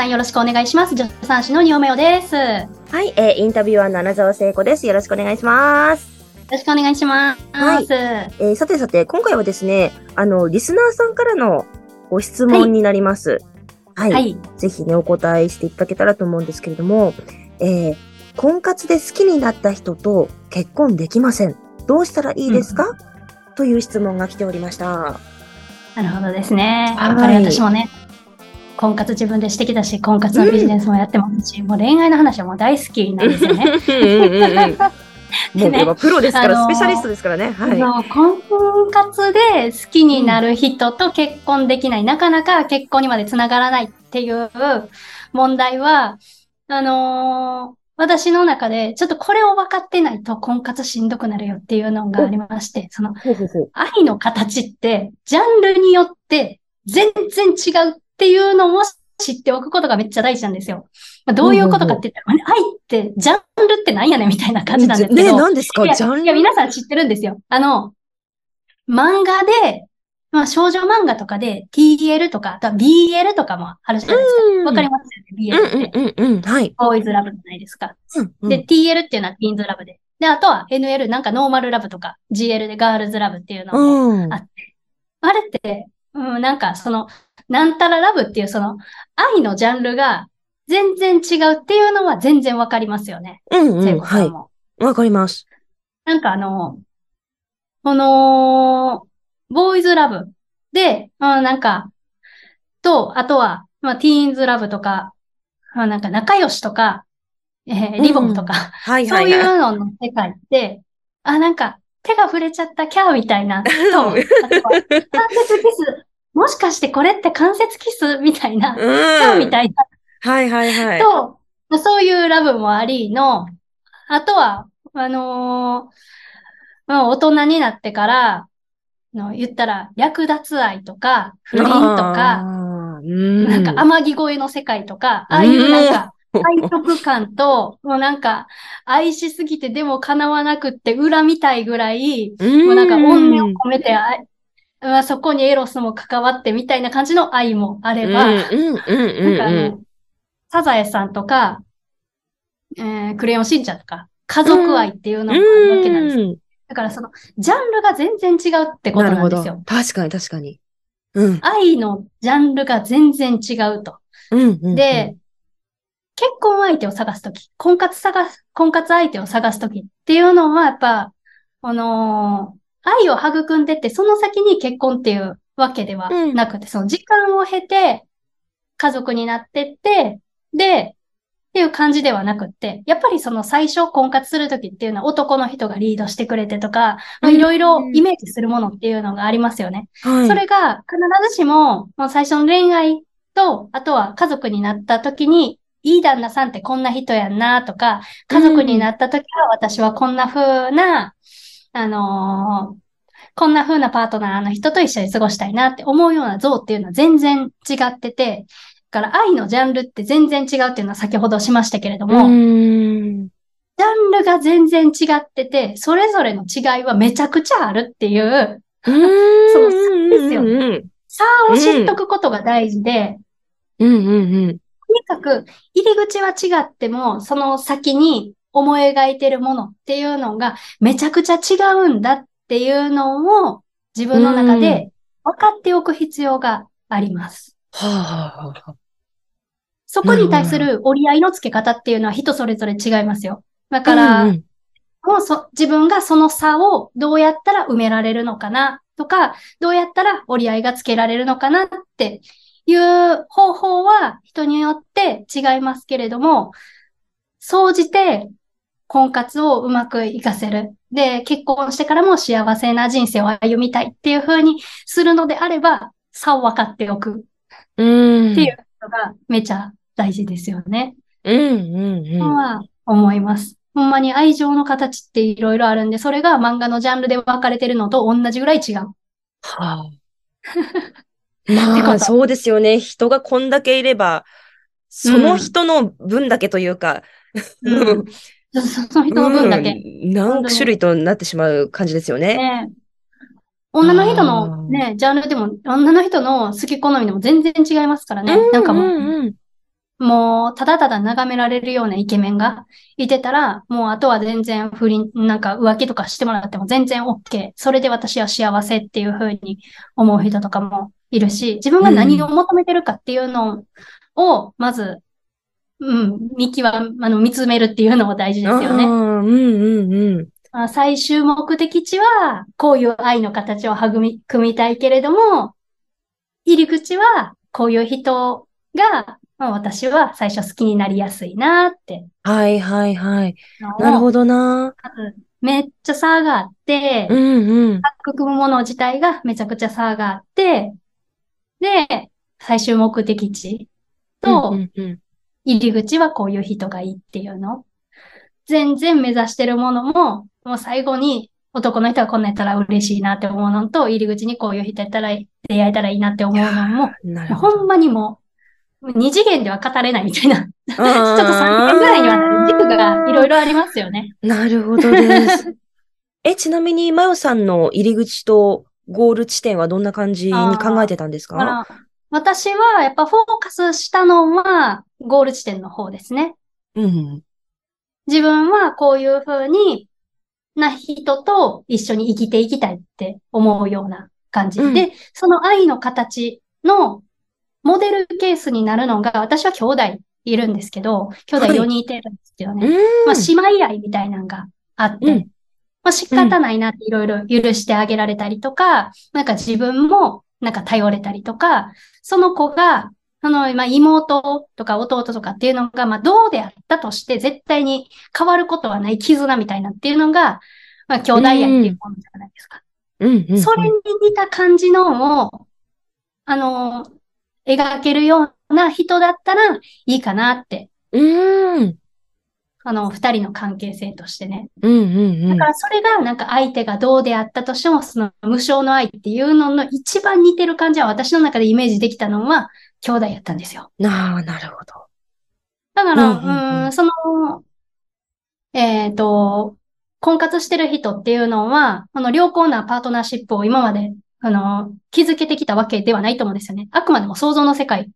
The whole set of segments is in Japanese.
さんよろしくお願いします。助産師のニオメオです。よはい、えーインタビュアーの穴澤聖子です。よろしくお願いします。ろしくお願いします。はいえーさてさて、今回はですね、あの、リスナーさんからのご質問になります。はい。はい。ぜひね、お答えしていただけたらと思うんですけれども、えー婚活で好きになった人と結婚できません。どうしたらいいですか、という質問が来ておりました。なるほどですね。はいやっぱり私もね、婚活自分でしてきたし、婚活のビジネスもやってますし、もう恋愛の話はもう大好きなんですよね。うんうんうんうんもうこれはプロですから、あのースペシャリストですからね。はい。あの婚活で好きになる人と結婚できない、なかなか結婚にまでつながらないっていう問題は、あのー私の中で、ちょっとこれを分かってないと婚活しんどくなるよっていうのがありまして、その。愛の形って、ジャンルによって全然違うっていうのを知っておくことがめっちゃ大事なんですよ。まあどういうことかって言ったら、愛って、ジャンルって何やねんみたいな感じなんですけど。ね、何ですか？ジャンル？いや、皆さん知ってるんですよ。あの、漫画で、まあ少女漫画とかで TL とか、あとは BL とかもあるじゃないですうんか。わかりますよね ?BL って。うんうんうんうん。はい。ボーイズラブじゃないですか。うんうんで、TL っていうのはティーンズラブで。で、あとは NL なんかノーマルラブとか GL でガールズラブっていうのもうんあって。あれって、うん、なんかその、なんたらラブっていうその愛のジャンルが全然違うっていうのは全然わかりますよね。うんうん。はい。わかります。なんかあの、この、ボーイズラブで、うん、なんか、と、あとは、まあ、ティーンズラブとか、まあ、なんか仲良しとか、えーリボンとか、はいそういはいはうのの世界って、あ、なんか、手が触れちゃったキャーみたいな、と、あとは、関節キス、もしかしてこれって関節キスみたいな、うん。みたいな、はいはいはい。と、まあそういうラブもありの、あとは、あのーまあ、大人になってから、の言ったら、略奪愛とか、不倫とか。なんか天城越えの世界とか、ああいうなんか、背徳感と、もうなんか、愛しすぎてでも叶わなくって恨みたいぐらい、うん、もうなんか、怨念を込めて、あまあ、そこにエロスも関わってみたいな感じの愛もあれば、サザエさんとか、えー、クレヨンしんちゃんとか、家族愛っていうのもあるわけなんですよ。うんだからその、ジャンルが全然違うってことなんですよ。。確かに確かに。うん。愛のジャンルが全然違うと。で、結婚相手を探すとき、婚活探す、婚活相手を探すときっていうのは、やっぱ、あのー愛を育んでって、その先に結婚っていうわけではなくて、その時間を経て、家族になってって、で、っていう感じではなくって、やっぱりその最初婚活するときっていうのは男の人がリードしてくれてとか、まあいろいろイメージするものっていうのがありますよね。はい、それが必ずしも、もう最初の恋愛と、あとは家族になった時に、いい旦那さんってこんな人やんなとか、家族になった時は私はこんな風な、あのーこんな風なパートナーの人と一緒に過ごしたいなって思うような像っていうのは全然違ってて、だから愛のジャンルって全然違うっていうのは先ほどしましたけれども。ジャンルが全然違ってて、それぞれの違いはめちゃくちゃあるっていう、う。その差ですよねうん差を知っとくことが大事で、うんうんうん。とにかく入り口は違っても、その先に思い描いてるものっていうのがめちゃくちゃ違うんだっていうのを自分の中で分かっておく必要があります。はあ、そこに対する折り合いのつけ方っていうのは人それぞれ違いますよ。だから、うんうんもうそ、自分がその差をどうやったら埋められるのかなとか、どうやったら折り合いがつけられるのかなっていう方法は人によって違いますけれども、総じて婚活をうまく活かせる。で、結婚してからも幸せな人生を歩みたいっていう風にするのであれば、差を分かっておくうん。っていうのがめちゃ大事ですよね。うんうんうん。とは思います。ほんまに愛情の形っていろいろあるんで、それが漫画のジャンルで分かれてるのと同じぐらい違う。はあ。て まあ、そうですよね。人がこんだけいれば、その人の分だけというか、うんそその人の分だけ。うん何種類となってしまう感じですよね。ね女の人のね、ジャンルでも、女の人の好き好みでも全然違いますからね。なんかもう、うんうんもう、ただただ眺められるようなイケメンがいてたら、もうあとは全然不倫、なんか浮気とかしてもらっても全然 OK。それで私は幸せっていうふうに思う人とかもいるし、自分が何を求めてるかっていうのを、まず、うん、見極あの、見つめるっていうのも大事ですよね。うんうんうん。まあ最終目的地は、こういう愛の形を育み、組みたいけれども、入り口は、こういう人が、まあ、私は最初好きになりやすいなってはいはいはい。なるほどな。めっちゃ差があって、うんうん。育むもの自体がめちゃくちゃ差があって、で、最終目的地とうんうんうん入り口はこういう人がいいっていうの。全然目指してるものも、もう最後に男の人がこんなんやったら嬉しいなって思うのと、入り口にこういう人やったら、出会えたらいいなって思うのも、ほんまにもう、二次元では語れないみたいな。ちょっとちょっ3次元ぐらいには軸がいろいろありますよね。なるほどです。え、ちなみに、まよさんの入り口とゴール地点はどんな感じに考えてたんですか？私はやっぱフォーカスしたのは、ゴール地点の方ですね。うん。自分はこういう風にな人と一緒に生きていきたいって思うような感じ。うんで、その愛の形のモデルケースになるのが、私は兄弟いるんですけど、兄弟はい4人いてるんですよね。うん。まあ、姉妹愛みたいなのがあって、うんまあ、仕方ないなっていろいろ許してあげられたりとか、なんか自分もなんか頼れたりとか、その子が、あの、まあ、妹とか弟とかっていうのが、まあ、どうであったとして、絶対に変わることはない絆みたいなっていうのが、まあ、兄弟愛っていうものじゃないですか。うんうん。それに似た感じのを、あの、描けるような人だったらいいかなって、うん。あの、二人の関係性としてね。うんうんうんだか。らそれがなんか相手がどうであったとしても、その無償の愛っていうのの一番似てる感じは私の中でイメージできたのは兄弟やったんですよ。なあ、なるほど。だから、うんうんうんうーん、その、えっと、婚活してる人っていうのは、あの、良好なパートナーシップを今まで、あの、築けてきたわけではないと思うんですよね。あくまでも想像の世界っ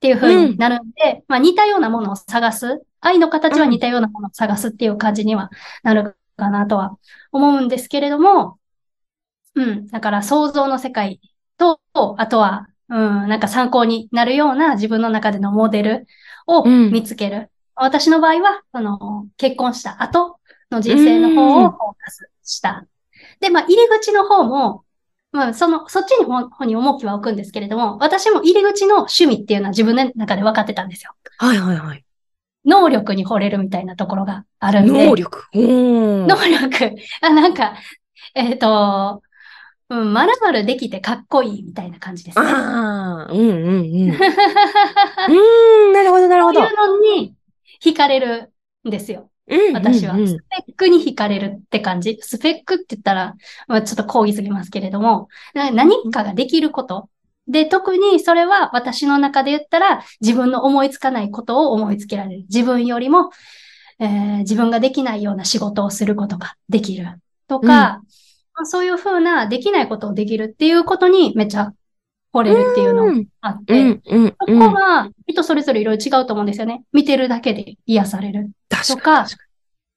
ていう風になるんで、まあ似たようなものを探す。愛の形は似たようなものを探すっていう感じにはなるかなとは思うんですけれども、うん。だから想像の世界と、あとは、うん、なんか参考になるような自分の中でのモデルをうん見つける。私の場合は、あの、結婚した後の人生の方をフォーカスした。で、まあ、入り口の方も、まあ、その、そっちに方方に重きは置くんですけれども、私も入り口の趣味っていうのは自分の中で分かってたんですよ。はいはいはい。能力に惚れるみたいなところがあるんで。能力？うん。能力。あ、なんか、えっ、と、うん、まるまるできてかっこいいみたいな感じですね。ああ、うんうんうん。うーん、なるほどなるほど。そういうのに惹かれるんですよ。うん私は。スペックに惹かれるって感じ。スペックって言ったら、まあ、ちょっと講義すぎますけれども、な何かができること。で、特にそれは私の中で言ったら、自分の思いつかないことを思いつけられる。自分よりも、えー自分ができないような仕事をすることができる。とか、まあそういうふうなできないことをできるっていうことにめっちゃ惚れるっていうのがあっうて、んうんそこは人それぞれいろいろ違うと思うんですよね。見てるだけで癒される。確とかか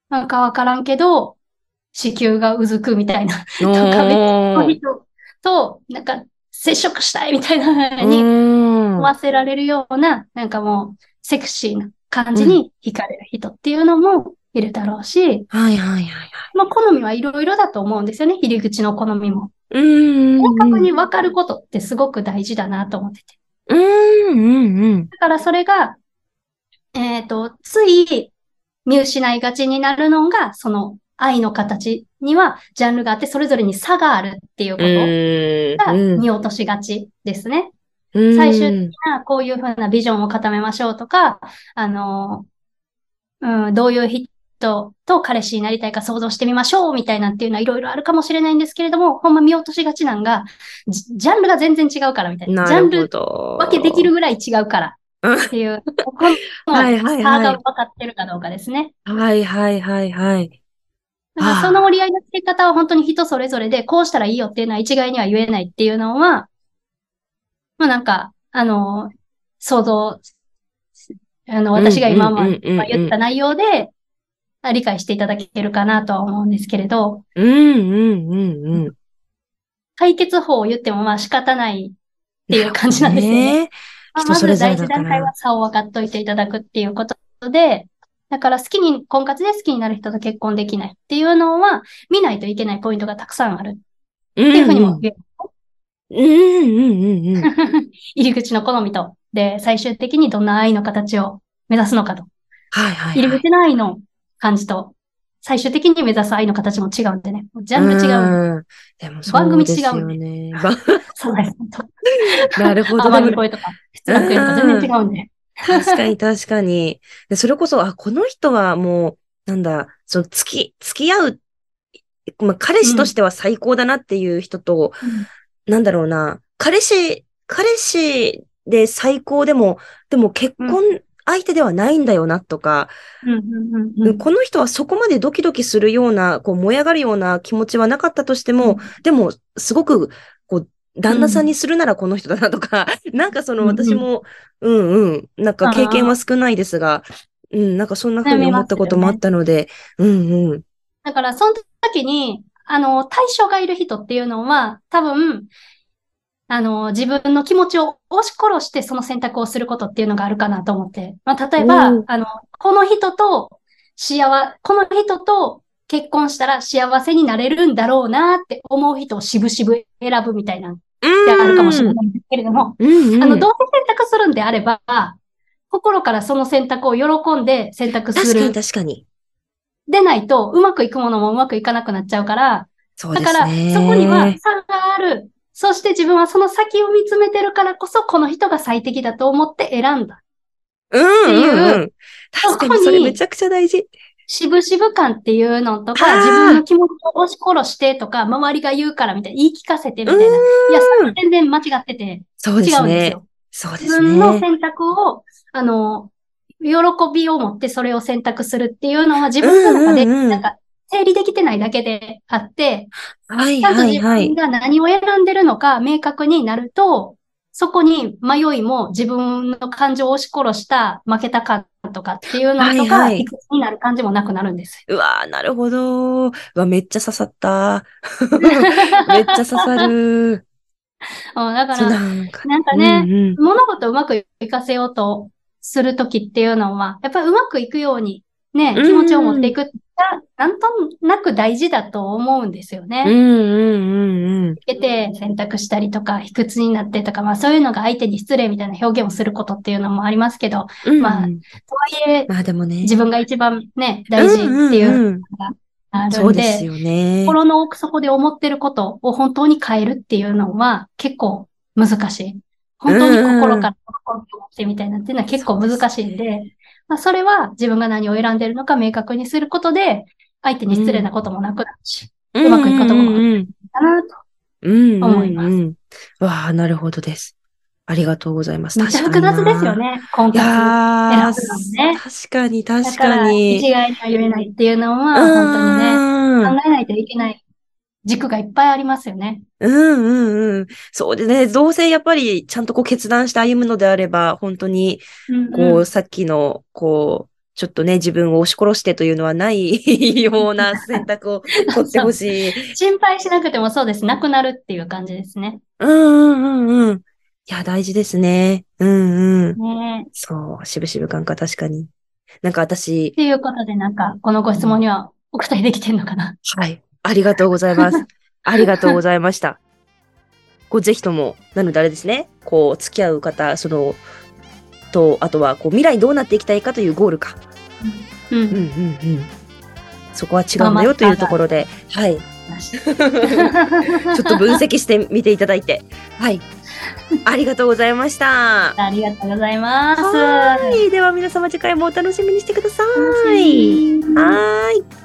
なんかわからんけど、子宮がうずくみたいなに。とかめっおー人と、なんか接触したいみたいな風うにん思わせられるような、なんかもうセクシーな感じに惹かれる人っていうのもいるだろうし、はいはいはいはい。まあ好みはいろいろだと思うんですよね。入り口の好みも。うん。明確に分かることってすごく大事だなと思ってて。うんうんうん。だからそれが、えっ、と、つい見失いがちになるのが、その愛の形にはジャンルがあって、それぞれに差があるっていうことがうん見落としがちですね。うん最終的なこういうふうなビジョンを固めましょうとか、あの、うん、どういう人と彼氏になりたいか想像してみましょうみたいなっていうのはいろいろあるかもしれないんですけれども、ほんま見落としがちなんが、ジジャンルが全然違うからみたいな。ジャンル。分けできるぐらい違うからっていう、このはいはいはい差が分かってるかどうかですね。はいはいはいはい。だからその折り合いのつけ方は本当に人それぞれで、こうしたらいいよっていうのは一概には言えないっていうのは、まあなんか、あの、想像あの、私が今まで言った内容で、あ理解していただけるかなとは思うんですけれど、うんうんうんうん。解決法を言ってもまあ仕方ないっていう感じなんですよね。ね。まあまず第一段階は差を分かっといていただくっていうことで、だから好きに、婚活で好きになる人と結婚できないっていうのは、見ないといけないポイントがたくさんあるっていうふうにも言える。うんうんうんうん。入り口の好みと、で、最終的にどんな愛の形を目指すのかと。はいはい、はい。入り口の愛の感じと、最終的に目指す愛の形も違うんでね。ジャンル違う。うん。でも番組そうですよ違うね。ばそうです。なるほど。甘でもい声とか、質楽園とか全然違うんで。確かに確かに。でそれこそ、あ、この人はもう、なんだ、その、付き、付き合う、まあ、彼氏としては最高だなっていう人と、なんだろうな、彼氏、彼氏で最高でも、でも結婚相手ではないんだよなとか、うんうんうんうん。この人はそこまでドキドキするような、こう燃え上がるような気持ちはなかったとしても、でもすごく、こう、旦那さんにするならこの人だなとか、なんかそのうんうん。私も、うんうん、なんか経験は少ないですが、うん、なんかそんな風に思ったこともあったので、うんうん。だから、その時に、あの、対象がいる人っていうのは、多分、あの、自分の気持ちを押し殺してその選択をすることっていうのがあるかなと思って。まあ、例えばあの、この人と幸、この人と結婚したら幸せになれるんだろうなって思う人をしぶしぶ選ぶみたいな、ってあるかもしれないんですけれども、うんうん。あの、どうせ選択するんであれば、心からその選択を喜んで選択す確かにる。確かに。でないと、うまくいくものもうまくいかなくなっちゃうから、そうでだから、すね。そこには差がある。そして自分はその先を見つめてるからこそ、この人が最適だと思って選んだ。うんていううんうん。確かにそれめちゃくちゃ大事。渋々感っていうのとか、自分の気持ちを押し殺してとか、周りが言うからみたいな、言い聞かせてみたいな。いや、それは全然間違ってて、そうですね。違うんですよ。そうで自すね。分の選択を、あの、喜びを持ってそれを選択するっていうのは自分の中で、なんか、整理できてないだけであって、はいちゃんと自はいはい分。が何を選んでるのか明確になると、そこに迷いも自分の感情を押し殺した負けた感とかっていうのとか、はいはいになる感じもなくなるんです。うわーなるほど。うわ、めっちゃ刺さった。めっちゃ刺さる。うんだから、なんか。ね、うんうん物事をうまくいかせようとするときっていうのは、やっぱりうまくいくようにね、うん気持ちを持っていくって、なんとなく大事だと思うんですよね。うんうんうんうん。けて選択したりとか、卑屈になってとか、まあそういうのが相手に失礼みたいな表現をすることっていうのもありますけど、うんまあとはいえ、まあでもね。自分が一番ね、大事っていううんうんうんのがあるんで、そうですよね。心の奥底で思ってることを本当に変えるっていうのは結構難しい。本当に心から喜びを持ってみたいなっていうのは結構難しいんで、まあそれは自分が何を選んでるのか明確にすることで、相手に失礼なこともなくなるし、うまくいくこともうんうんかなと。うん。思いますうんうんうんわあ、なるほどです。ありがとうございます。めっちゃ複雑ですよね。ね、婚い活。やー選ぶのね確かにだ確から、かに。一概には言えないっていうのは、本当にね、ね考えないといけない軸がいっぱいありますよね。うんうんうん。そうでね、どうせやっぱりちゃんとこう決断して歩むのであれば、本当に、うんこう、うんさっきの、こう、ちょっとね、自分を押し殺してというのはない ような選択を 取ってほしい。心配しなくてもそうです。なくなるっていう感じですね。うんうんうんうん。いや、大事ですね。うんうん。ねそう、しぶしぶ感か、確かに。なんか私っ、ていうことで、なんか、このご質問にはお答えできてんのかな。はい。ありがとうございます。ありがとうございました。こう、ぜひとも、なのであれですね、こう、付き合う方、その、と、あとは、こう、未来どうなっていきたいかというゴールか。うん。うんうんうん。そこは違うんだよというところで、はい。ちょっと分析してみていただいて、はい。ありがとうございました。ありがとうございます。はい。では皆様次回もお楽しみにしてください。はーい。